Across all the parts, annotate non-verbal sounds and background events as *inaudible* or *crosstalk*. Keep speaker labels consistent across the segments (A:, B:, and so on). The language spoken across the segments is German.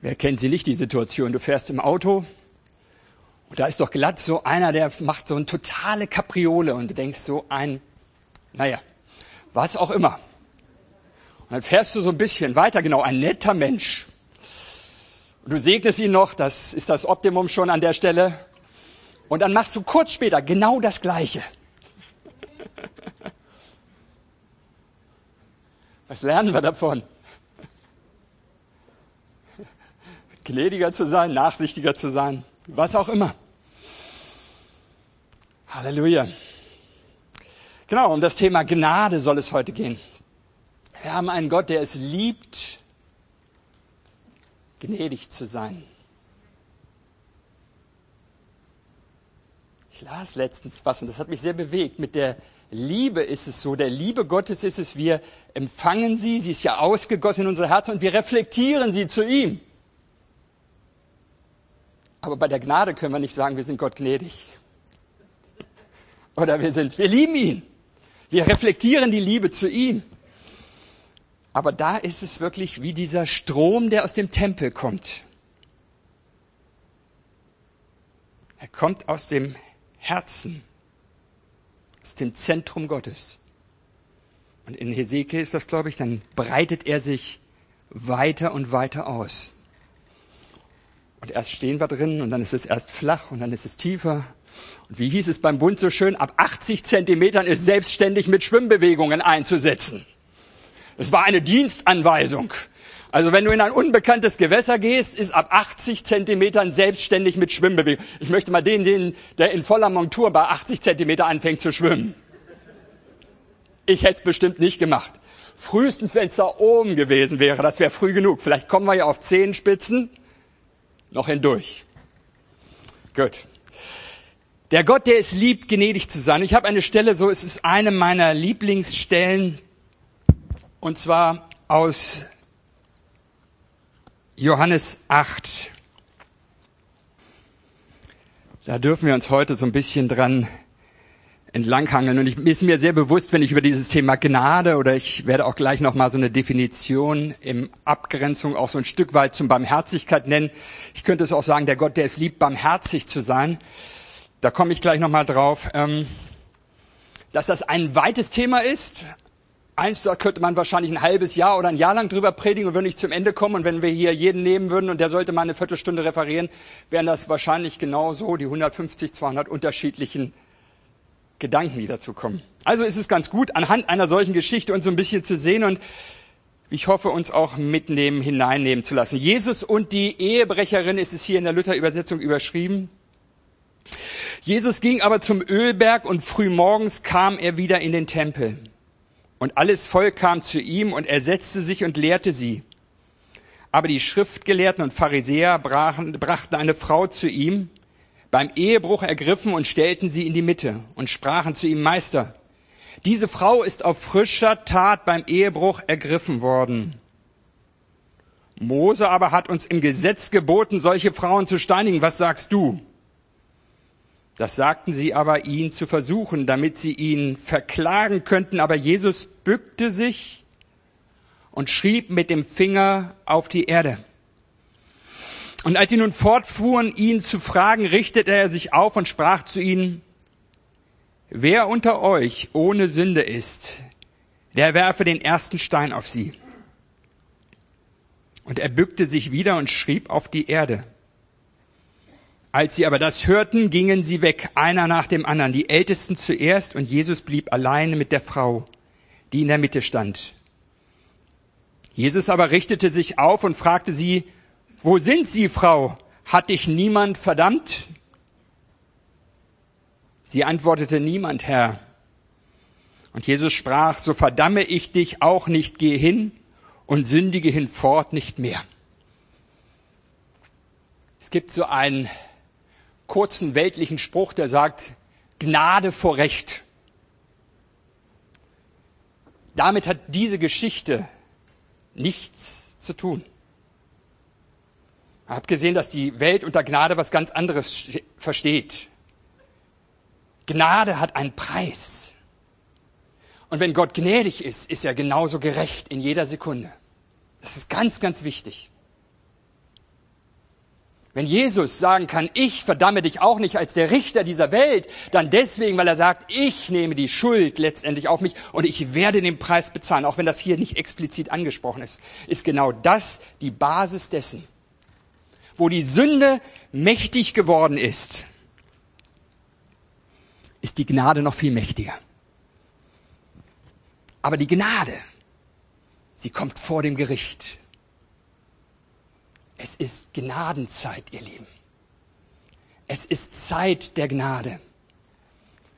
A: Wer kennt sie nicht, die Situation? Du fährst im Auto und da ist doch glatt so einer, der macht so eine totale Kapriole und du denkst so ein, naja, was auch immer. Und dann fährst du so ein bisschen weiter, genau, ein netter Mensch. Und du segnest ihn noch, das ist das Optimum schon an der Stelle. Und dann machst du kurz später genau das Gleiche. Was lernen wir davon? Gnädiger zu sein, nachsichtiger zu sein, was auch immer. Halleluja. Genau, um das Thema Gnade soll es heute gehen. Wir haben einen Gott, der es liebt, gnädig zu sein. Ich las letztens was und das hat mich sehr bewegt. Mit der Liebe ist es so, der Liebe Gottes ist es, wir empfangen sie, sie ist ja ausgegossen in unser Herz und wir reflektieren sie zu ihm. Aber bei der Gnade können wir nicht sagen, wir sind Gott gnädig. Oder wir sind, wir lieben ihn. Wir reflektieren die Liebe zu ihm. Aber da ist es wirklich wie dieser Strom, der aus dem Tempel kommt. Er kommt aus dem Herzen, aus dem Zentrum Gottes. Und in Hesekiel ist das, glaube ich, dann breitet er sich weiter und weiter aus. Und erst stehen wir drin und dann ist es erst flach und dann ist es tiefer. Und wie hieß es beim Bund so schön, ab 80 Zentimetern ist selbstständig mit Schwimmbewegungen einzusetzen. Es war eine Dienstanweisung. Also wenn du in ein unbekanntes Gewässer gehst, ist ab 80 Zentimetern selbstständig mit Schwimmbewegung. Ich möchte mal den sehen, der in voller Montur bei 80 Zentimeter anfängt zu schwimmen. Ich hätte es bestimmt nicht gemacht. Frühestens, wenn es da oben gewesen wäre, das wäre früh genug. Vielleicht kommen wir ja auf Zehenspitzen noch hindurch. Gut. Der Gott, der es liebt, gnädig zu sein. Ich habe eine Stelle, so es ist eine meiner Lieblingsstellen, und zwar aus Johannes 8. Da dürfen wir uns heute so ein bisschen dran entlanghangeln. Und ich ist mir sehr bewusst, wenn ich über dieses Thema Gnade oder ich werde auch gleich nochmal so eine Definition im Abgrenzung auch so ein Stück weit zum Barmherzigkeit nennen. Ich könnte es auch sagen, der Gott, der es liebt, barmherzig zu sein. Da komme ich gleich nochmal drauf. Ähm, dass das ein weites Thema ist. Eins, da könnte man wahrscheinlich ein halbes Jahr oder ein Jahr lang drüber predigen und würde nicht zum Ende kommen. Und wenn wir hier jeden nehmen würden und der sollte mal eine Viertelstunde referieren, wären das wahrscheinlich genau so die 150, 200 unterschiedlichen Gedanken, die dazu kommen. Also ist es ganz gut, anhand einer solchen Geschichte uns so ein bisschen zu sehen und ich hoffe, uns auch mitnehmen, hineinnehmen zu lassen. Jesus und die Ehebrecherin ist es hier in der Luther-Übersetzung überschrieben. Jesus ging aber zum Ölberg und frühmorgens kam er wieder in den Tempel. Und alles Volk kam zu ihm und er setzte sich und lehrte sie. Aber die Schriftgelehrten und Pharisäer brachten eine Frau zu ihm, beim Ehebruch ergriffen und stellten sie in die Mitte und sprachen zu ihm, Meister, diese Frau ist auf frischer Tat beim Ehebruch ergriffen worden. Mose aber hat uns im Gesetz geboten, solche Frauen zu steinigen. Was sagst du? Das sagten sie aber, ihn zu versuchen, damit sie ihn verklagen könnten. Aber Jesus bückte sich und schrieb mit dem Finger auf die Erde. Und als sie nun fortfuhren, ihn zu fragen, richtete er sich auf und sprach zu ihnen, wer unter euch ohne Sünde ist, der werfe den ersten Stein auf sie. Und er bückte sich wieder und schrieb auf die Erde. Als sie aber das hörten, gingen sie weg, einer nach dem anderen, die Ältesten zuerst, und Jesus blieb alleine mit der Frau, die in der Mitte stand. Jesus aber richtete sich auf und fragte sie, wo sind Sie, Frau? Hat dich niemand verdammt? Sie antwortete, niemand, Herr. Und Jesus sprach, so verdamme ich dich auch nicht, geh hin und sündige hinfort nicht mehr. Es gibt so einen kurzen weltlichen Spruch, der sagt, Gnade vor Recht. Damit hat diese Geschichte nichts zu tun. Ich habe gesehen, dass die Welt unter Gnade was ganz anderes versteht. Gnade hat einen Preis. Und wenn Gott gnädig ist, ist er genauso gerecht in jeder Sekunde. Das ist ganz, ganz wichtig. Wenn Jesus sagen kann, ich verdamme dich auch nicht als der Richter dieser Welt, dann deswegen, weil er sagt, ich nehme die Schuld letztendlich auf mich und ich werde den Preis bezahlen, auch wenn das hier nicht explizit angesprochen ist, ist genau das die Basis dessen, wo die Sünde mächtig geworden ist, ist die Gnade noch viel mächtiger. Aber die Gnade, sie kommt vor dem Gericht. Es ist Gnadenzeit, ihr Lieben. Es ist Zeit der Gnade.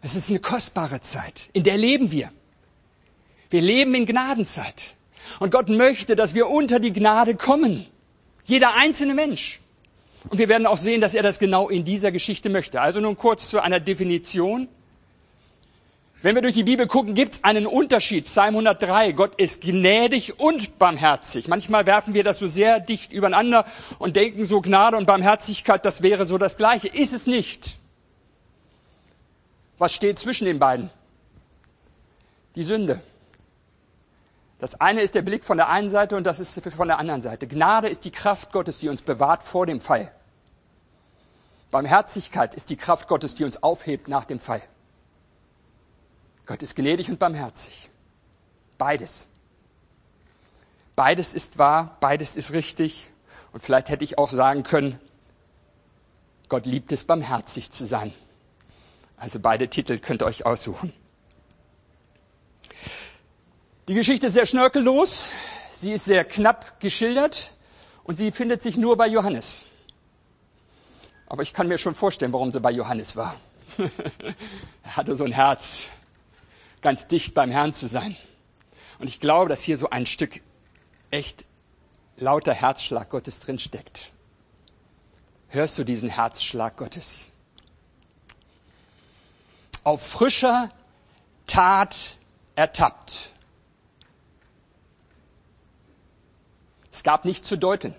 A: Es ist eine kostbare Zeit. In der leben wir. Wir leben in Gnadenzeit. Und Gott möchte, dass wir unter die Gnade kommen. Jeder einzelne Mensch. Und wir werden auch sehen, dass er das genau in dieser Geschichte möchte. Also nun kurz zu einer Definition. Wenn wir durch die Bibel gucken, gibt es einen Unterschied. Psalm 103, Gott ist gnädig und barmherzig. Manchmal werfen wir das so sehr dicht übereinander und denken so Gnade und Barmherzigkeit, das wäre so das Gleiche. Ist es nicht. Was steht zwischen den beiden? Die Sünde. Das eine ist der Blick von der einen Seite und das ist von der anderen Seite. Gnade ist die Kraft Gottes, die uns bewahrt vor dem Fall. Barmherzigkeit ist die Kraft Gottes, die uns aufhebt nach dem Fall. Gott ist gnädig und barmherzig. Beides. Beides ist wahr, beides ist richtig. Und vielleicht hätte ich auch sagen können, Gott liebt es, barmherzig zu sein. Also beide Titel könnt ihr euch aussuchen. Die Geschichte ist sehr schnörkellos, sie ist sehr knapp geschildert und sie findet sich nur bei Johannes. Aber ich kann mir schon vorstellen, warum sie bei Johannes war. *laughs* er hatte so ein Herz ganz dicht beim Herrn zu sein. Und ich glaube, dass hier so ein Stück echt lauter Herzschlag Gottes drinsteckt. Hörst du diesen Herzschlag Gottes? Auf frischer Tat ertappt. Es gab nichts zu deuten.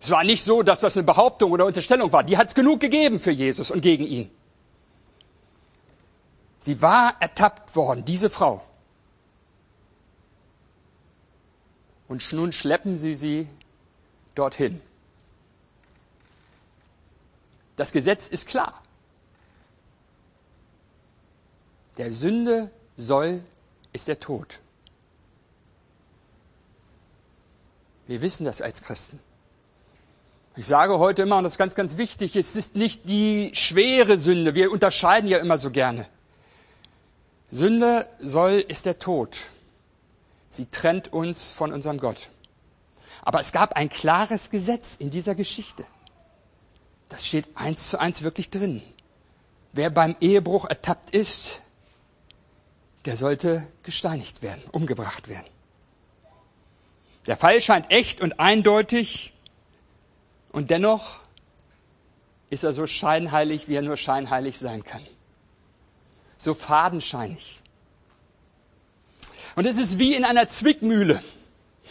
A: Es war nicht so, dass das eine Behauptung oder Unterstellung war. Die hat es genug gegeben für Jesus und gegen ihn. Sie war ertappt worden, diese Frau. Und nun schleppen sie sie dorthin. Das Gesetz ist klar. Der Sünde soll ist der Tod. Wir wissen das als Christen. Ich sage heute immer, und das ist ganz, ganz wichtig, es ist nicht die schwere Sünde. Wir unterscheiden ja immer so gerne. Sünde soll ist der Tod. Sie trennt uns von unserem Gott. Aber es gab ein klares Gesetz in dieser Geschichte. Das steht eins zu eins wirklich drin. Wer beim Ehebruch ertappt ist, der sollte gesteinigt werden, umgebracht werden. Der Fall scheint echt und eindeutig und dennoch ist er so scheinheilig, wie er nur scheinheilig sein kann so fadenscheinig. Und es ist wie in einer Zwickmühle.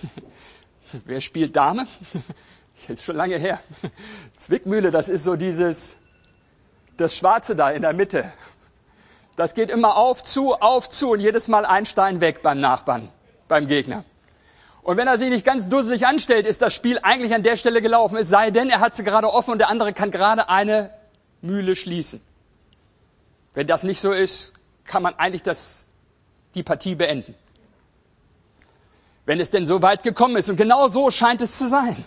A: *laughs* Wer spielt Dame? *laughs* Jetzt schon lange her. *laughs* Zwickmühle, das ist so dieses, das Schwarze da in der Mitte. Das geht immer auf, zu, auf, zu und jedes Mal ein Stein weg beim Nachbarn, beim Gegner. Und wenn er sich nicht ganz dusselig anstellt, ist das Spiel eigentlich an der Stelle gelaufen. Es sei denn, er hat sie gerade offen und der andere kann gerade eine Mühle schließen. Wenn das nicht so ist, kann man eigentlich das, die Partie beenden. Wenn es denn so weit gekommen ist. Und genau so scheint es zu sein.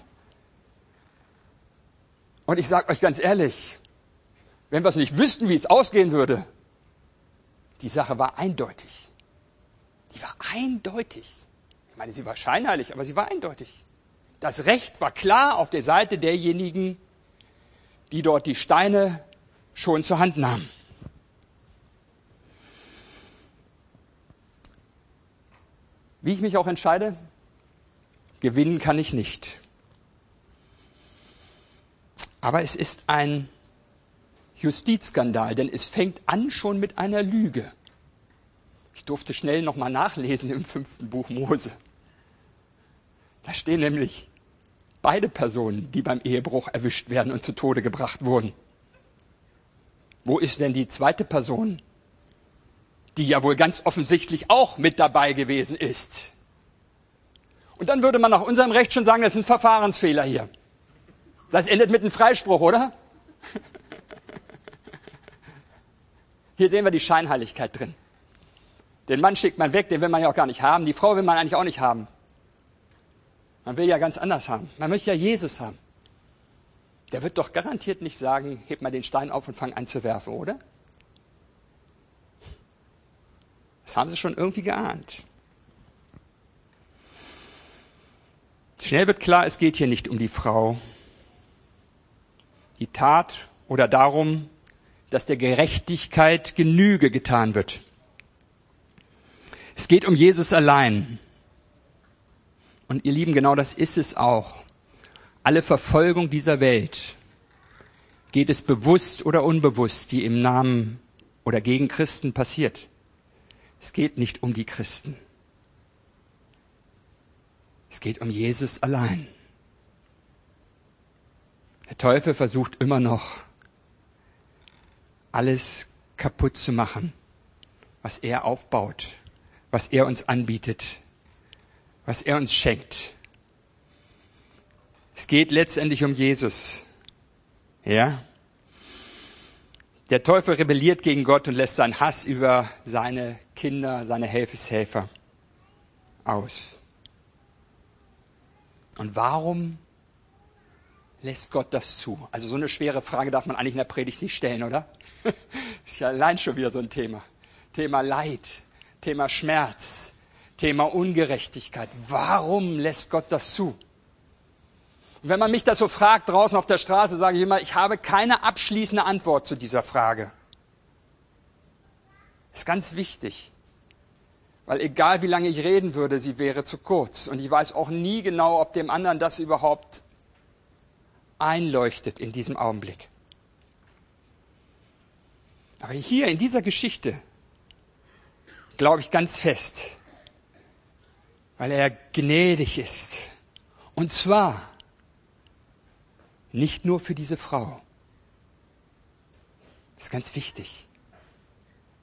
A: Und ich sage euch ganz ehrlich, wenn wir es nicht wüssten, wie es ausgehen würde, die Sache war eindeutig. Die war eindeutig. Ich meine, sie war scheinheilig, aber sie war eindeutig. Das Recht war klar auf der Seite derjenigen, die dort die Steine schon zur Hand nahmen. Wie ich mich auch entscheide, gewinnen kann ich nicht. Aber es ist ein Justizskandal, denn es fängt an schon mit einer Lüge. Ich durfte schnell nochmal nachlesen im fünften Buch Mose. Da stehen nämlich beide Personen, die beim Ehebruch erwischt werden und zu Tode gebracht wurden. Wo ist denn die zweite Person, die ja wohl ganz offensichtlich auch mit dabei gewesen ist. Und dann würde man nach unserem Recht schon sagen, das ist ein Verfahrensfehler hier. Das endet mit einem Freispruch, oder? *laughs* Hier sehen wir die Scheinheiligkeit drin. Den Mann schickt man weg, den will man ja auch gar nicht haben. Die Frau will man eigentlich auch nicht haben. Man will ja ganz anders haben. Man möchte ja Jesus haben. Der wird doch garantiert nicht sagen, heb mal den Stein auf und fang an zu werfen, oder? Das haben sie schon irgendwie geahnt. Schnell wird klar, es geht hier nicht um die Frau, die Tat oder darum, dass der Gerechtigkeit Genüge getan wird. Es geht um Jesus allein. Und ihr Lieben, genau das ist es auch. Alle Verfolgung dieser Welt geht es bewusst oder unbewusst, die im Namen oder gegen Christen passiert. Es geht nicht um die Christen. Es geht um Jesus allein. Der Teufel versucht immer noch, alles kaputt zu machen, was er aufbaut, was er uns anbietet, was er uns schenkt. Es geht letztendlich um Jesus. Ja? Der Teufel rebelliert gegen Gott und lässt seinen Hass über seine Kinder, seine Helfeshelfer aus. Und warum lässt Gott das zu? Also so eine schwere Frage darf man eigentlich in der Predigt nicht stellen, oder? *laughs* Ist ja allein schon wieder so ein Thema. Thema Leid, Thema Schmerz, Thema Ungerechtigkeit. Warum lässt Gott das zu? Und wenn man mich das so fragt draußen auf der Straße, sage ich immer, ich habe keine abschließende Antwort zu dieser Frage. Das ist ganz wichtig. Weil egal wie lange ich reden würde, sie wäre zu kurz. Und ich weiß auch nie genau, ob dem anderen das überhaupt einleuchtet in diesem Augenblick. Aber hier in dieser Geschichte glaube ich ganz fest, weil er gnädig ist. Und zwar nicht nur für diese Frau. Das ist ganz wichtig.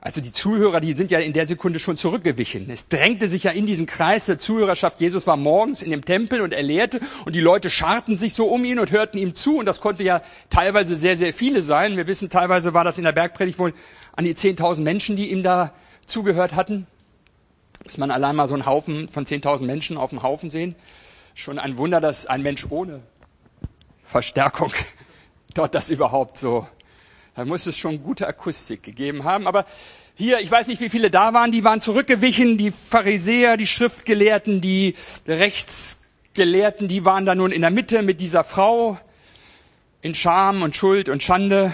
A: Also die Zuhörer, die sind ja in der Sekunde schon zurückgewichen. Es drängte sich ja in diesen Kreis der Zuhörerschaft. Jesus war morgens in dem Tempel und er lehrte und die Leute scharten sich so um ihn und hörten ihm zu und das konnte ja teilweise sehr, sehr viele sein. Wir wissen, teilweise war das in der Bergpredigt wohl an die 10.000 Menschen, die ihm da zugehört hatten. Muss man allein mal so einen Haufen von 10.000 Menschen auf dem Haufen sehen. Schon ein Wunder, dass ein Mensch ohne Verstärkung *laughs* dort das überhaupt so da muss es schon gute Akustik gegeben haben. Aber hier, ich weiß nicht, wie viele da waren, die waren zurückgewichen, die Pharisäer, die Schriftgelehrten, die Rechtsgelehrten, die waren da nun in der Mitte mit dieser Frau in Scham und Schuld und Schande.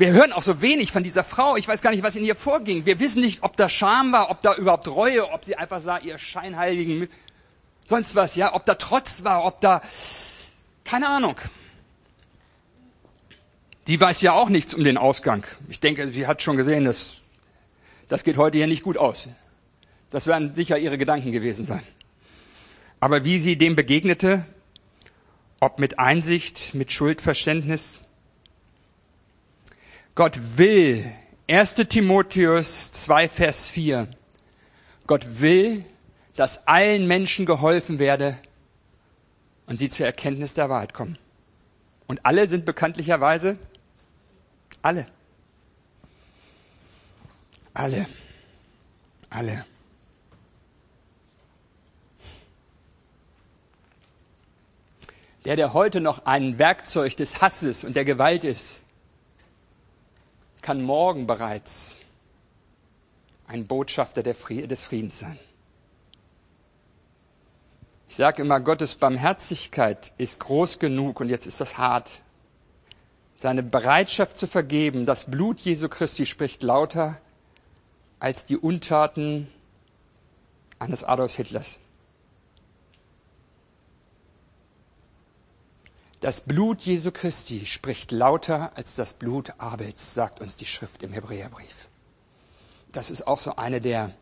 A: Wir hören auch so wenig von dieser Frau. Ich weiß gar nicht, was in ihr vorging. Wir wissen nicht, ob da Scham war, ob da überhaupt Reue, ob sie einfach sah, ihr Scheinheiligen, sonst was, ja, ob da Trotz war, ob da, keine Ahnung. Die weiß ja auch nichts um den Ausgang. Ich denke, sie hat schon gesehen, dass das geht heute hier nicht gut aus. Das werden sicher ihre Gedanken gewesen sein. Aber wie sie dem begegnete, ob mit Einsicht, mit Schuldverständnis, Gott will, 1 Timotheus 2, Vers 4, Gott will, dass allen Menschen geholfen werde und sie zur Erkenntnis der Wahrheit kommen. Und alle sind bekanntlicherweise alle. Alle. Alle. Der, der heute noch ein Werkzeug des Hasses und der Gewalt ist, kann morgen bereits ein Botschafter des Friedens sein. Ich sage immer, Gottes Barmherzigkeit ist groß genug und jetzt ist das hart seine Bereitschaft zu vergeben, das Blut Jesu Christi spricht lauter als die Untaten eines Adolf Hitlers. Das Blut Jesu Christi spricht lauter als das Blut Abels, sagt uns die Schrift im Hebräerbrief. Das ist auch so eine der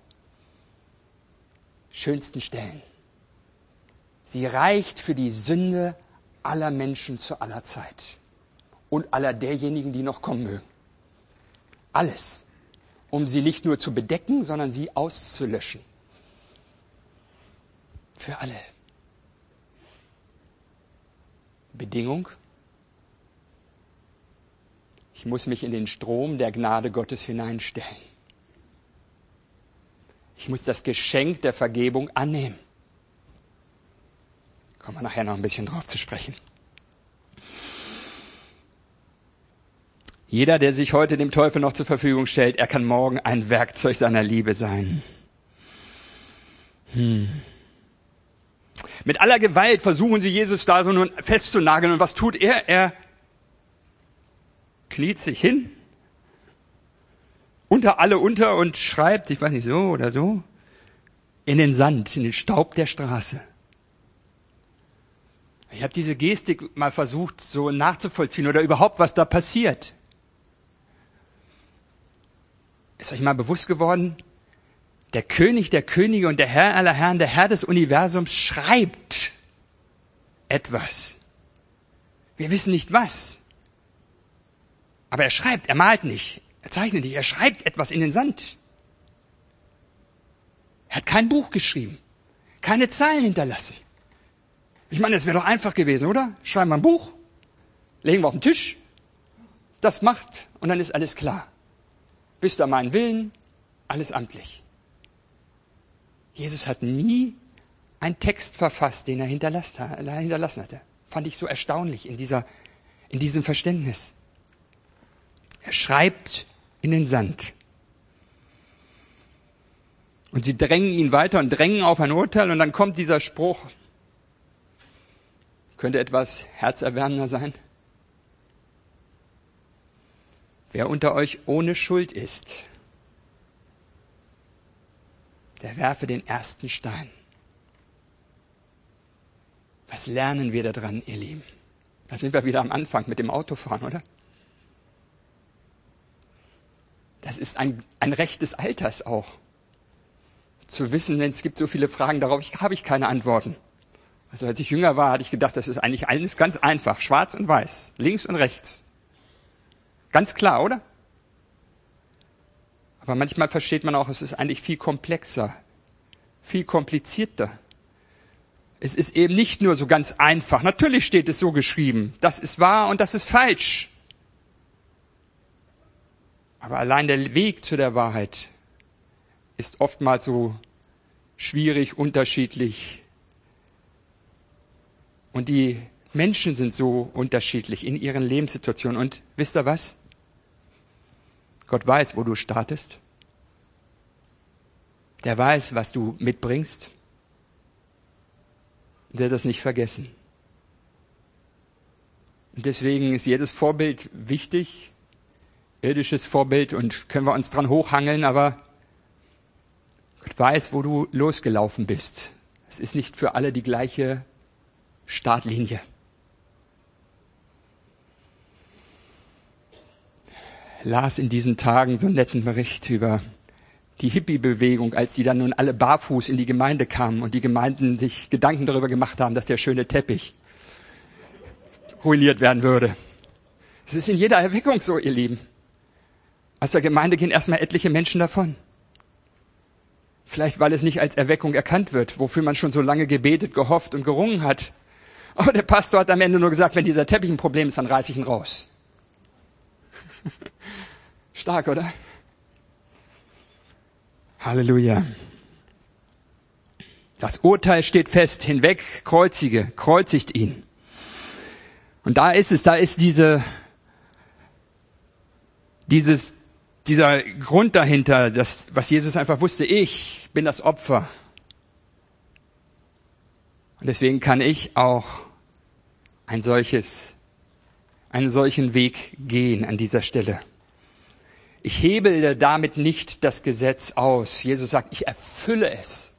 A: schönsten Stellen. Sie reicht für die Sünde aller Menschen zu aller Zeit und aller derjenigen, die noch kommen mögen. Alles, um sie nicht nur zu bedecken, sondern sie auszulöschen. Für alle. Bedingung. Ich muss mich in den Strom der Gnade Gottes hineinstellen. Ich muss das Geschenk der Vergebung annehmen. Kommen wir nachher noch ein bisschen drauf zu sprechen. Jeder, der sich heute dem Teufel noch zur Verfügung stellt, er kann morgen ein Werkzeug seiner Liebe sein. Hm. Mit aller Gewalt versuchen sie Jesus da so nun festzunageln. Und was tut er? Er kniet sich hin, unter alle unter und schreibt, ich weiß nicht, so oder so, in den Sand, in den Staub der Straße. Ich habe diese Gestik mal versucht, so nachzuvollziehen oder überhaupt, was da passiert. Ist euch mal bewusst geworden, der König der Könige und der Herr aller Herren, der Herr des Universums schreibt etwas. Wir wissen nicht was. Aber er schreibt, er malt nicht, er zeichnet nicht, er schreibt etwas in den Sand. Er hat kein Buch geschrieben, keine Zeilen hinterlassen. Ich meine, es wäre doch einfach gewesen, oder? Schreiben wir ein Buch, legen wir auf den Tisch, das macht und dann ist alles klar. Wisst ihr meinen Willen, alles amtlich. Jesus hat nie einen Text verfasst, den er hinterlassen hatte. Fand ich so erstaunlich in, dieser, in diesem Verständnis. Er schreibt in den Sand. Und sie drängen ihn weiter und drängen auf ein Urteil und dann kommt dieser Spruch. Könnte etwas herzerwärmender sein? Wer unter euch ohne Schuld ist, der werfe den ersten Stein. Was lernen wir daran, ihr Lieben? Da sind wir wieder am Anfang mit dem Autofahren, oder? Das ist ein, ein Recht des Alters auch. Zu wissen, denn es gibt so viele Fragen, darauf habe ich keine Antworten. Also als ich jünger war, hatte ich gedacht, das ist eigentlich alles ganz einfach. Schwarz und weiß, links und rechts. Ganz klar, oder? Aber manchmal versteht man auch, es ist eigentlich viel komplexer, viel komplizierter. Es ist eben nicht nur so ganz einfach. Natürlich steht es so geschrieben. Das ist wahr und das ist falsch. Aber allein der Weg zu der Wahrheit ist oftmals so schwierig, unterschiedlich. Und die Menschen sind so unterschiedlich in ihren Lebenssituationen. Und wisst ihr was? Gott weiß, wo du startest. Der weiß, was du mitbringst. Der hat das nicht vergessen. Und deswegen ist jedes Vorbild wichtig, irdisches Vorbild und können wir uns dran hochhangeln, aber Gott weiß, wo du losgelaufen bist. Es ist nicht für alle die gleiche Startlinie. Las in diesen Tagen so einen netten Bericht über die Hippie-Bewegung, als die dann nun alle barfuß in die Gemeinde kamen und die Gemeinden sich Gedanken darüber gemacht haben, dass der schöne Teppich ruiniert werden würde. Es ist in jeder Erweckung so, ihr Lieben. Aus der Gemeinde gehen erstmal etliche Menschen davon. Vielleicht weil es nicht als Erweckung erkannt wird, wofür man schon so lange gebetet, gehofft und gerungen hat. Aber der Pastor hat am Ende nur gesagt, wenn dieser Teppich ein Problem ist, dann reiß ich ihn raus. Stark, oder? Halleluja. Das Urteil steht fest, hinweg, kreuzige, kreuzigt ihn. Und da ist es, da ist diese, dieses, dieser Grund dahinter, das, was Jesus einfach wusste, ich bin das Opfer. Und deswegen kann ich auch ein solches, einen solchen Weg gehen an dieser Stelle. Ich hebele damit nicht das Gesetz aus. Jesus sagt, ich erfülle es.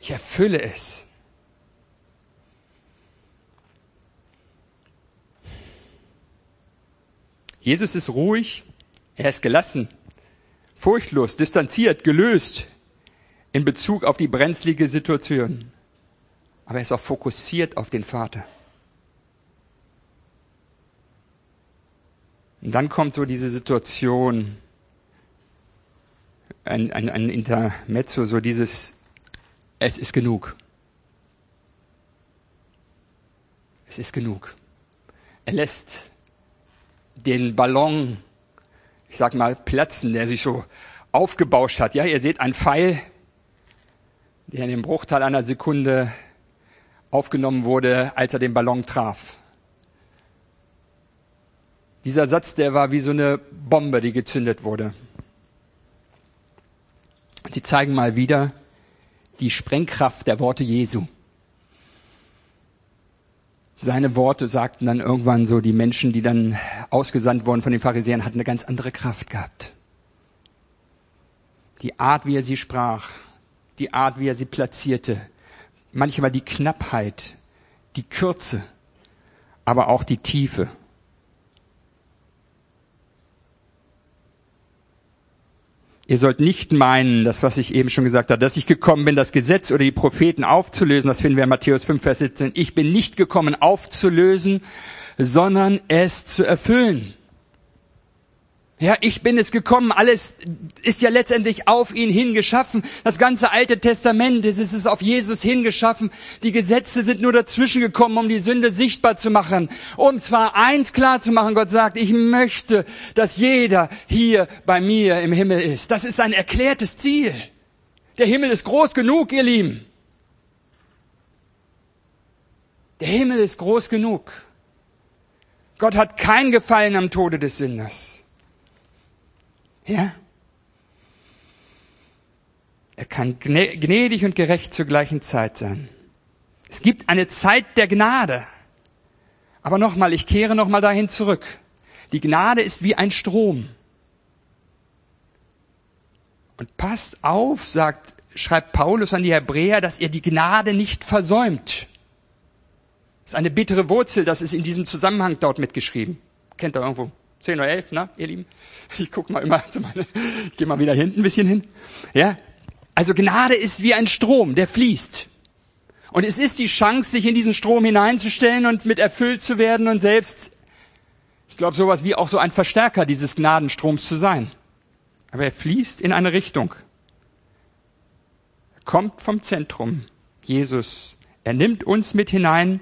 A: Ich erfülle es. Jesus ist ruhig, er ist gelassen, furchtlos, distanziert, gelöst in Bezug auf die brenzlige Situation. Aber er ist auch fokussiert auf den Vater. Und dann kommt so diese Situation, ein, ein, ein Intermezzo, so dieses, es ist genug. es ist genug. Er lässt den Ballon, ich sag mal, platzen, der sich so aufgebauscht hat. Ja, ihr seht einen Pfeil, der in dem Bruchteil einer Sekunde aufgenommen wurde, als er den Ballon traf. Dieser Satz, der war wie so eine Bombe, die gezündet wurde. Sie zeigen mal wieder die Sprengkraft der Worte Jesu. Seine Worte sagten dann irgendwann so, die Menschen, die dann ausgesandt wurden von den Pharisäern, hatten eine ganz andere Kraft gehabt. Die Art, wie er sie sprach, die Art, wie er sie platzierte, manchmal die Knappheit, die Kürze, aber auch die Tiefe. Ihr sollt nicht meinen, das was ich eben schon gesagt habe, dass ich gekommen bin, das Gesetz oder die Propheten aufzulösen. Das finden wir in Matthäus 5, Vers 17. Ich bin nicht gekommen aufzulösen, sondern es zu erfüllen. Ja, ich bin es gekommen, alles ist ja letztendlich auf ihn hingeschaffen. Das ganze Alte Testament, es ist auf Jesus hingeschaffen. Die Gesetze sind nur dazwischen gekommen, um die Sünde sichtbar zu machen. Um zwar eins klar zu machen, Gott sagt, ich möchte, dass jeder hier bei mir im Himmel ist. Das ist ein erklärtes Ziel. Der Himmel ist groß genug, ihr Lieben. Der Himmel ist groß genug. Gott hat kein Gefallen am Tode des Sünders. Ja? Er kann gnädig und gerecht zur gleichen Zeit sein. Es gibt eine Zeit der Gnade. Aber nochmal, ich kehre nochmal dahin zurück. Die Gnade ist wie ein Strom. Und passt auf, sagt, schreibt Paulus an die Hebräer, dass ihr die Gnade nicht versäumt. Das ist eine bittere Wurzel, das ist in diesem Zusammenhang dort mitgeschrieben. Kennt ihr irgendwo? 10 oder 11, ne, ihr Lieben? *laughs* Ich guck mal immer zu meine, ich gehe mal wieder hinten ein bisschen hin. Ja? Also Gnade ist wie ein Strom, der fließt. Und es ist die Chance, sich in diesen Strom hineinzustellen und mit erfüllt zu werden und selbst, ich glaube, sowas wie auch so ein Verstärker dieses Gnadenstroms zu sein. Aber er fließt in eine Richtung. Er kommt vom Zentrum. Jesus. Er nimmt uns mit hinein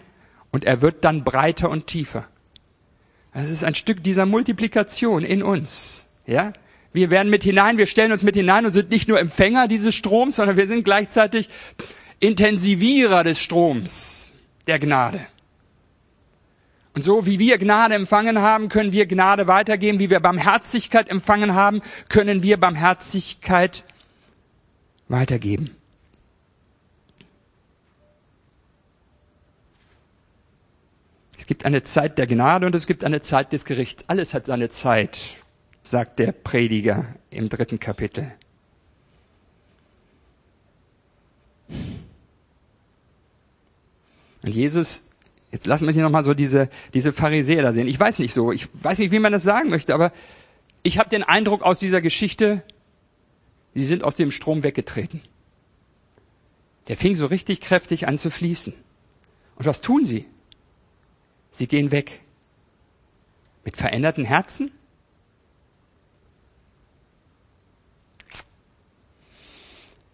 A: und er wird dann breiter und tiefer. Es ist ein Stück dieser Multiplikation in uns. Ja? Wir werden mit hinein, wir stellen uns mit hinein und sind nicht nur Empfänger dieses Stroms, sondern wir sind gleichzeitig Intensivierer des Stroms der Gnade. Und so wie wir Gnade empfangen haben, können wir Gnade weitergeben. Wie wir Barmherzigkeit empfangen haben, können wir Barmherzigkeit weitergeben. Gibt eine Zeit der Gnade und es gibt eine Zeit des Gerichts. Alles hat seine Zeit, sagt der Prediger im dritten Kapitel. Und Jesus, jetzt lassen wir hier nochmal so diese, diese Pharisäer da sehen. Ich weiß nicht so, ich weiß nicht, wie man das sagen möchte, aber ich habe den Eindruck aus dieser Geschichte, sie sind aus dem Strom weggetreten. Der fing so richtig kräftig an zu fließen. Und was tun sie? Sie gehen weg. Mit veränderten Herzen?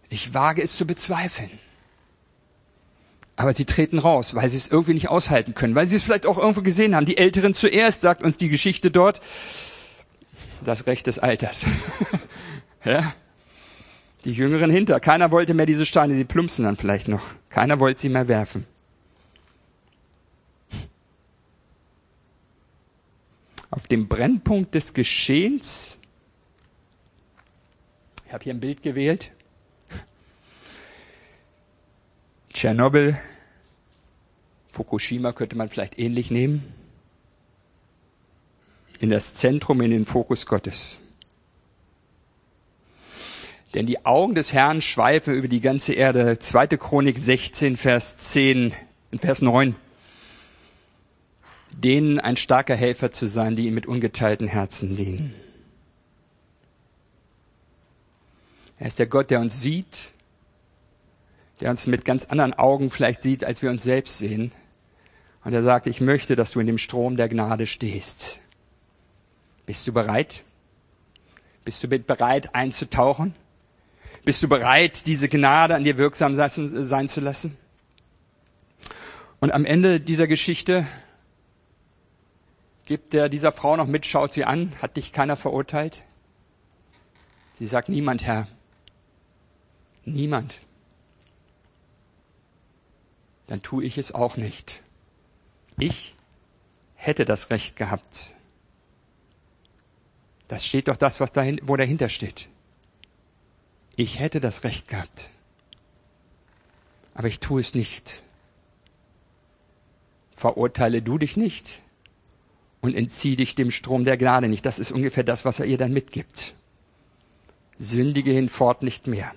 A: Ich wage es zu bezweifeln. Aber sie treten raus, weil sie es irgendwie nicht aushalten können, weil sie es vielleicht auch irgendwo gesehen haben. Die Älteren zuerst, sagt uns die Geschichte dort. Das Recht des Alters. *laughs* ja? Die Jüngeren hinter. Keiner wollte mehr diese Steine, die plumpsen dann vielleicht noch. Keiner wollte sie mehr werfen. Auf dem Brennpunkt des Geschehens. Ich habe hier ein Bild gewählt. Tschernobyl, Fukushima könnte man vielleicht ähnlich nehmen. In das Zentrum, in den Fokus Gottes. Denn die Augen des Herrn schweifen über die ganze Erde. Zweite Chronik 16, Vers 10, Vers 9 denen ein starker Helfer zu sein, die ihm mit ungeteilten Herzen dienen. Er ist der Gott, der uns sieht, der uns mit ganz anderen Augen vielleicht sieht, als wir uns selbst sehen. Und er sagt, ich möchte, dass du in dem Strom der Gnade stehst. Bist du bereit? Bist du bereit einzutauchen? Bist du bereit, diese Gnade an dir wirksam sein zu lassen? Und am Ende dieser Geschichte gibt er dieser Frau noch mit, schaut sie an, hat dich keiner verurteilt? Sie sagt, niemand, Herr. Niemand. Dann tue ich es auch nicht. Ich hätte das Recht gehabt. Das steht doch das, was dahin, wo dahinter steht. Ich hätte das Recht gehabt. Aber ich tue es nicht. Verurteile du dich nicht und entzieh dich dem Strom der Gnade nicht. Das ist ungefähr das, was er ihr dann mitgibt. Sündige hinfort nicht mehr.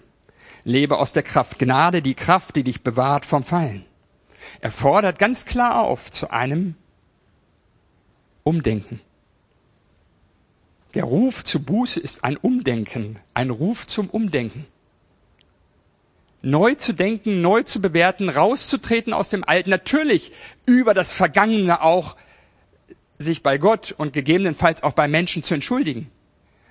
A: Lebe aus der Kraft. Gnade, die Kraft, die dich bewahrt vom Fallen. Er fordert ganz klar auf zu einem Umdenken. Der Ruf zu Buße ist ein Umdenken, ein Ruf zum Umdenken. Neu zu denken, neu zu bewerten, rauszutreten aus dem Alten, natürlich über das Vergangene auch sich bei Gott und gegebenenfalls auch bei Menschen zu entschuldigen.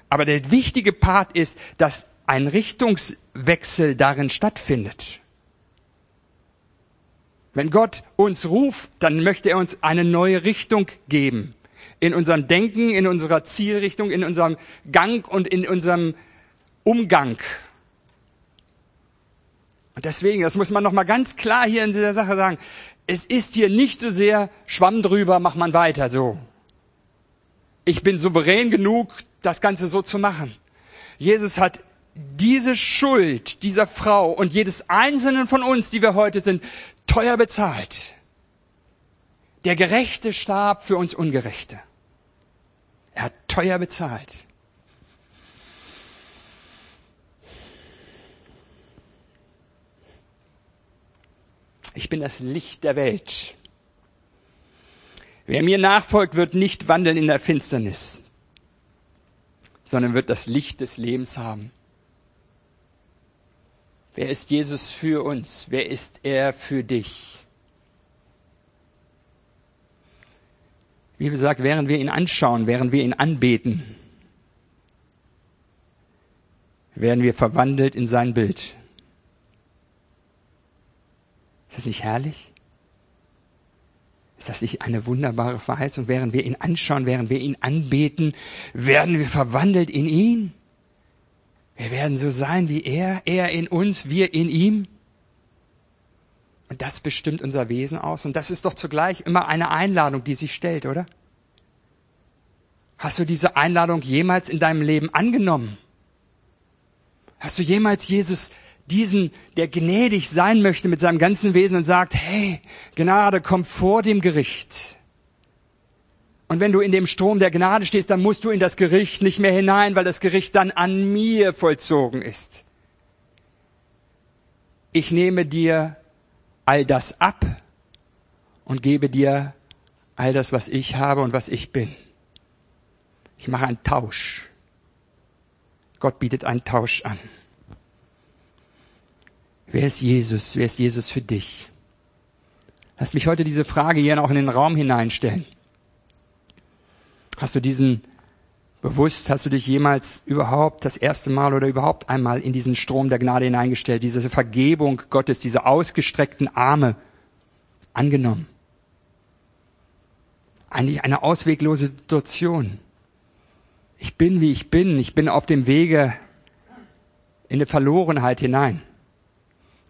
A: Aber der wichtige Part ist, dass ein Richtungswechsel darin stattfindet. Wenn Gott uns ruft, dann möchte er uns eine neue Richtung geben. In unserem Denken, in unserer Zielrichtung, in unserem Gang und in unserem Umgang. Und deswegen, das muss man nochmal ganz klar hier in dieser Sache sagen, es ist hier nicht so sehr Schwamm drüber, mach man weiter so. Ich bin souverän genug, das Ganze so zu machen. Jesus hat diese Schuld dieser Frau und jedes einzelnen von uns, die wir heute sind, teuer bezahlt. Der Gerechte starb für uns Ungerechte. Er hat teuer bezahlt. Ich bin das Licht der Welt. Wer mir nachfolgt, wird nicht wandeln in der Finsternis, sondern wird das Licht des Lebens haben. Wer ist Jesus für uns? Wer ist er für dich? Wie gesagt, während wir ihn anschauen, während wir ihn anbeten, werden wir verwandelt in sein Bild. Ist das nicht herrlich? Ist das nicht eine wunderbare Verheißung? Während wir ihn anschauen, während wir ihn anbeten, werden wir verwandelt in ihn. Wir werden so sein wie er, er in uns, wir in ihm. Und das bestimmt unser Wesen aus. Und das ist doch zugleich immer eine Einladung, die sich stellt, oder? Hast du diese Einladung jemals in deinem Leben angenommen? Hast du jemals Jesus, diesen, der gnädig sein möchte mit seinem ganzen Wesen und sagt, hey, Gnade kommt vor dem Gericht. Und wenn du in dem Strom der Gnade stehst, dann musst du in das Gericht nicht mehr hinein, weil das Gericht dann an mir vollzogen ist. Ich nehme dir all das ab und gebe dir all das, was ich habe und was ich bin. Ich mache einen Tausch. Gott bietet einen Tausch an. Wer ist Jesus? Wer ist Jesus für dich? Lass mich heute diese Frage hier auch in den Raum hineinstellen. Hast du diesen bewusst, hast du dich jemals überhaupt das erste Mal oder überhaupt einmal in diesen Strom der Gnade hineingestellt, diese Vergebung Gottes, diese ausgestreckten Arme angenommen? Eigentlich eine ausweglose Situation. Ich bin, wie ich bin. Ich bin auf dem Wege in eine Verlorenheit hinein.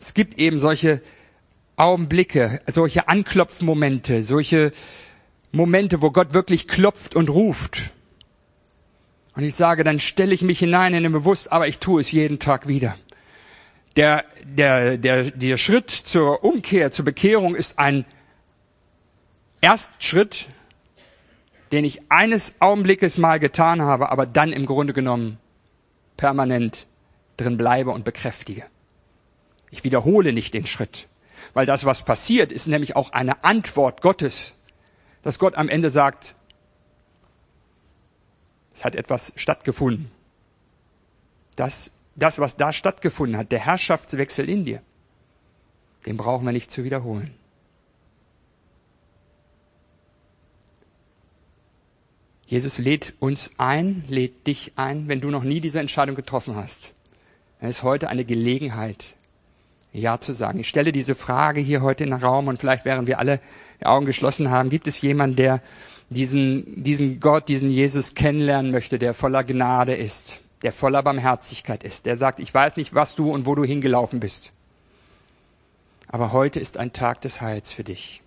A: Es gibt eben solche Augenblicke, solche Anklopfmomente, solche Momente, wo Gott wirklich klopft und ruft. Und ich sage, dann stelle ich mich hinein in den Bewusst, aber ich tue es jeden Tag wieder. Der, der, der, der Schritt zur Umkehr, zur Bekehrung ist ein Erstschritt, den ich eines Augenblickes mal getan habe, aber dann im Grunde genommen permanent drin bleibe und bekräftige. Ich wiederhole nicht den Schritt, weil das, was passiert, ist nämlich auch eine Antwort Gottes, dass Gott am Ende sagt, es hat etwas stattgefunden. Das, das, was da stattgefunden hat, der Herrschaftswechsel in dir, den brauchen wir nicht zu wiederholen. Jesus lädt uns ein, lädt dich ein, wenn du noch nie diese Entscheidung getroffen hast. Dann ist heute eine Gelegenheit, Ja zu sagen. Ich stelle diese Frage hier heute in den Raum und vielleicht während wir alle die Augen geschlossen haben, gibt es jemanden, der diesen, diesen Gott, diesen Jesus kennenlernen möchte, der voller Gnade ist, der voller Barmherzigkeit ist, der sagt, ich weiß nicht, was du und wo du hingelaufen bist. Aber heute ist ein Tag des Heils für dich.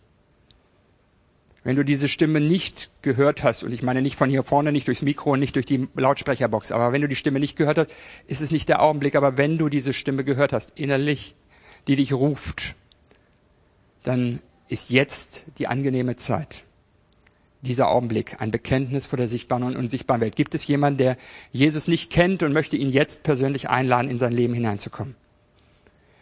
A: Wenn du diese Stimme nicht gehört hast, und ich meine nicht von hier vorne, nicht durchs Mikro, nicht durch die Lautsprecherbox, aber wenn du die Stimme nicht gehört hast, ist es nicht der Augenblick, aber wenn du diese Stimme gehört hast, innerlich, die dich ruft, dann ist jetzt die angenehme Zeit. Dieser Augenblick, ein Bekenntnis vor der sichtbaren und unsichtbaren Welt. Gibt es jemanden, der Jesus nicht kennt und möchte ihn jetzt persönlich einladen, in sein Leben hineinzukommen?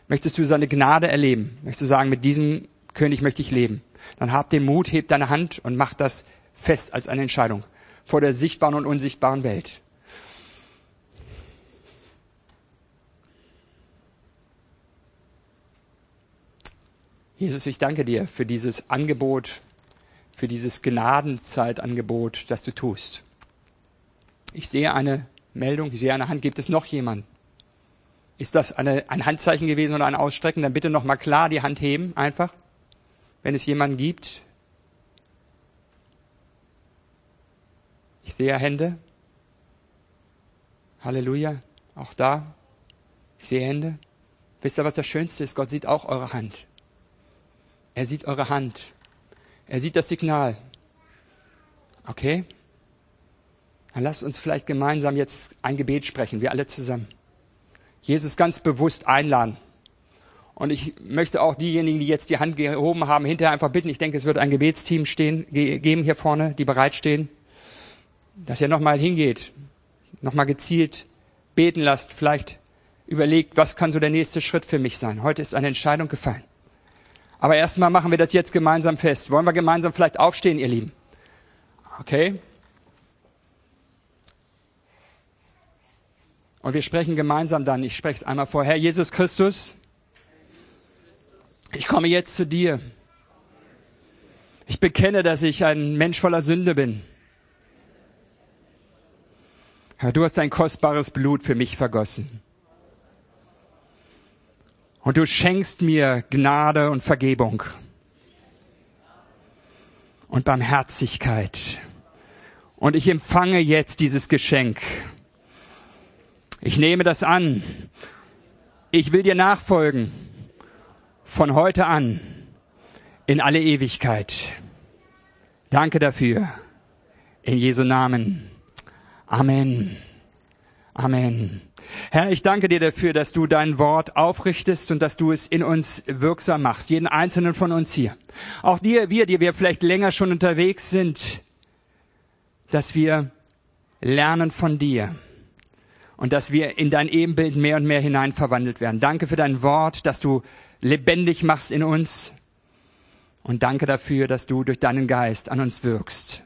A: Möchtest du seine Gnade erleben? Möchtest du sagen, mit diesem König möchte ich leben? Dann hab den Mut, heb deine Hand und mach das fest als eine Entscheidung vor der sichtbaren und unsichtbaren Welt. Jesus, ich danke dir für dieses Angebot, für dieses Gnadenzeitangebot, das du tust. Ich sehe eine Meldung, ich sehe eine Hand. Gibt es noch jemanden? Ist das eine, ein Handzeichen gewesen oder ein Ausstrecken? Dann bitte noch mal klar die Hand heben, einfach. Wenn es jemanden gibt. Ich sehe Hände. Halleluja. Auch da. Ich sehe Hände. Wisst ihr, was das Schönste ist? Gott sieht auch eure Hand. Er sieht eure Hand. Er sieht das Signal. Okay? Dann lasst uns vielleicht gemeinsam jetzt ein Gebet sprechen, wir alle zusammen. Jesus ganz bewusst einladen. Und ich möchte auch diejenigen, die jetzt die Hand gehoben haben, hinterher einfach bitten. Ich denke, es wird ein Gebetsteam stehen, geben hier vorne, die bereitstehen, dass ihr nochmal hingeht, nochmal gezielt beten lasst, vielleicht überlegt, was kann so der nächste Schritt für mich sein. Heute ist eine Entscheidung gefallen. Aber erstmal machen wir das jetzt gemeinsam fest. Wollen wir gemeinsam vielleicht aufstehen, ihr Lieben? Okay? Und wir sprechen gemeinsam dann. Ich spreche es einmal vor. Herr Jesus Christus, ich komme jetzt zu dir. Ich bekenne, dass ich ein Mensch voller Sünde bin. Herr, du hast dein kostbares Blut für mich vergossen. Und du schenkst mir Gnade und Vergebung und Barmherzigkeit. Und ich empfange jetzt dieses Geschenk. Ich nehme das an. Ich will dir nachfolgen. Von heute an. In alle Ewigkeit. Danke dafür. In Jesu Namen. Amen. Amen. Herr, ich danke dir dafür, dass du dein Wort aufrichtest und dass du es in uns wirksam machst, jeden einzelnen von uns hier. Auch dir, wir, die wir vielleicht länger schon unterwegs sind, dass wir lernen von dir und dass wir in dein Ebenbild mehr und mehr hinein verwandelt werden. Danke für dein Wort, dass du lebendig machst in uns und danke dafür, dass du durch deinen Geist an uns wirkst.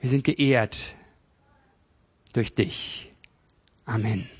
A: Wir sind geehrt durch dich. Amen.